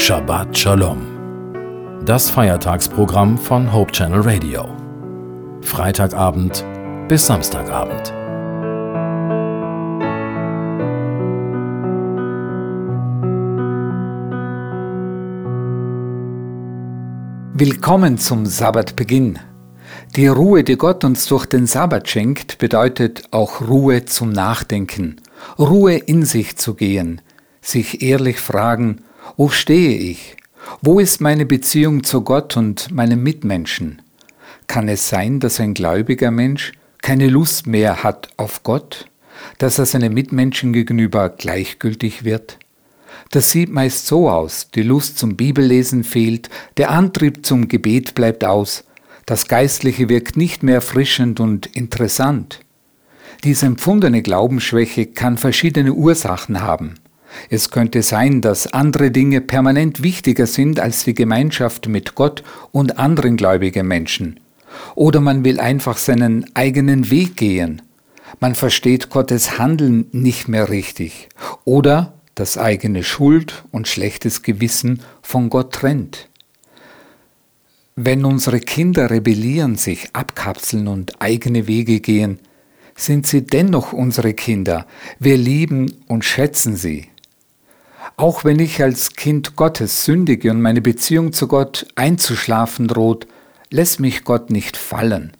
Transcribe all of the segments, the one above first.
Shabbat Shalom. Das Feiertagsprogramm von Hope Channel Radio. Freitagabend bis Samstagabend. Willkommen zum Sabbatbeginn. Die Ruhe, die Gott uns durch den Sabbat schenkt, bedeutet auch Ruhe zum Nachdenken, Ruhe in sich zu gehen, sich ehrlich fragen, wo stehe ich? Wo ist meine Beziehung zu Gott und meinen Mitmenschen? Kann es sein, dass ein gläubiger Mensch keine Lust mehr hat auf Gott, dass er seinen Mitmenschen gegenüber gleichgültig wird? Das sieht meist so aus, die Lust zum Bibellesen fehlt, der Antrieb zum Gebet bleibt aus, das Geistliche wirkt nicht mehr erfrischend und interessant. Diese empfundene Glaubensschwäche kann verschiedene Ursachen haben. Es könnte sein, dass andere Dinge permanent wichtiger sind als die Gemeinschaft mit Gott und anderen gläubigen Menschen. Oder man will einfach seinen eigenen Weg gehen. Man versteht Gottes Handeln nicht mehr richtig. Oder das eigene Schuld und schlechtes Gewissen von Gott trennt. Wenn unsere Kinder rebellieren, sich abkapseln und eigene Wege gehen, sind sie dennoch unsere Kinder. Wir lieben und schätzen sie. Auch wenn ich als Kind Gottes sündige und meine Beziehung zu Gott einzuschlafen droht, lässt mich Gott nicht fallen.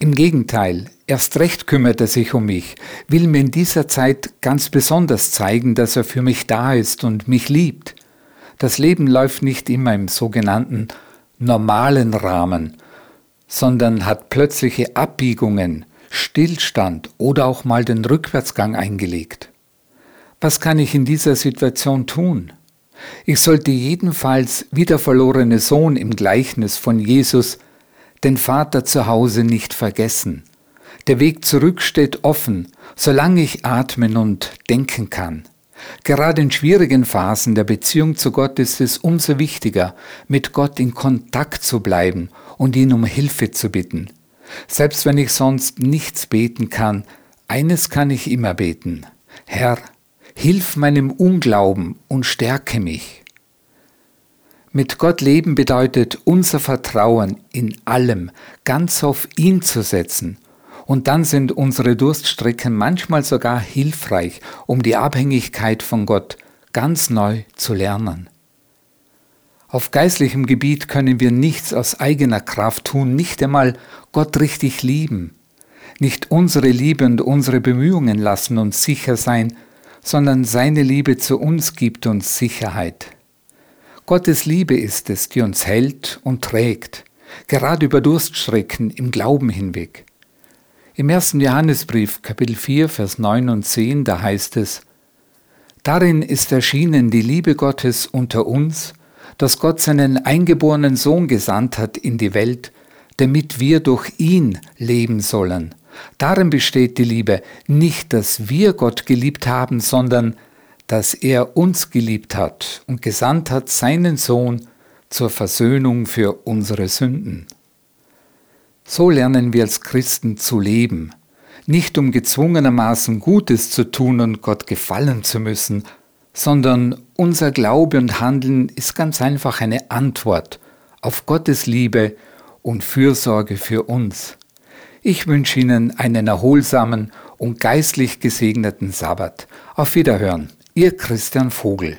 Im Gegenteil, erst recht kümmert er sich um mich, will mir in dieser Zeit ganz besonders zeigen, dass er für mich da ist und mich liebt. Das Leben läuft nicht immer im sogenannten normalen Rahmen, sondern hat plötzliche Abbiegungen, Stillstand oder auch mal den Rückwärtsgang eingelegt. Was kann ich in dieser Situation tun? Ich sollte jedenfalls wie der verlorene Sohn im Gleichnis von Jesus den Vater zu Hause nicht vergessen. Der Weg zurück steht offen, solange ich atmen und denken kann. Gerade in schwierigen Phasen der Beziehung zu Gott ist es umso wichtiger, mit Gott in Kontakt zu bleiben und ihn um Hilfe zu bitten. Selbst wenn ich sonst nichts beten kann, eines kann ich immer beten. Herr, Hilf meinem Unglauben und stärke mich. Mit Gott leben bedeutet unser Vertrauen in allem ganz auf ihn zu setzen. Und dann sind unsere Durststrecken manchmal sogar hilfreich, um die Abhängigkeit von Gott ganz neu zu lernen. Auf geistlichem Gebiet können wir nichts aus eigener Kraft tun, nicht einmal Gott richtig lieben. Nicht unsere Liebe und unsere Bemühungen lassen uns sicher sein, sondern seine Liebe zu uns gibt uns Sicherheit. Gottes Liebe ist es, die uns hält und trägt, gerade über Durststrecken im Glauben hinweg. Im ersten Johannesbrief, Kapitel 4, Vers 9 und 10, da heißt es, Darin ist erschienen die Liebe Gottes unter uns, dass Gott seinen eingeborenen Sohn gesandt hat in die Welt, damit wir durch ihn leben sollen. Darin besteht die Liebe, nicht, dass wir Gott geliebt haben, sondern dass er uns geliebt hat und gesandt hat seinen Sohn zur Versöhnung für unsere Sünden. So lernen wir als Christen zu leben, nicht um gezwungenermaßen Gutes zu tun und Gott gefallen zu müssen, sondern unser Glaube und Handeln ist ganz einfach eine Antwort auf Gottes Liebe und Fürsorge für uns. Ich wünsche Ihnen einen erholsamen und geistlich gesegneten Sabbat. Auf Wiederhören, Ihr Christian Vogel.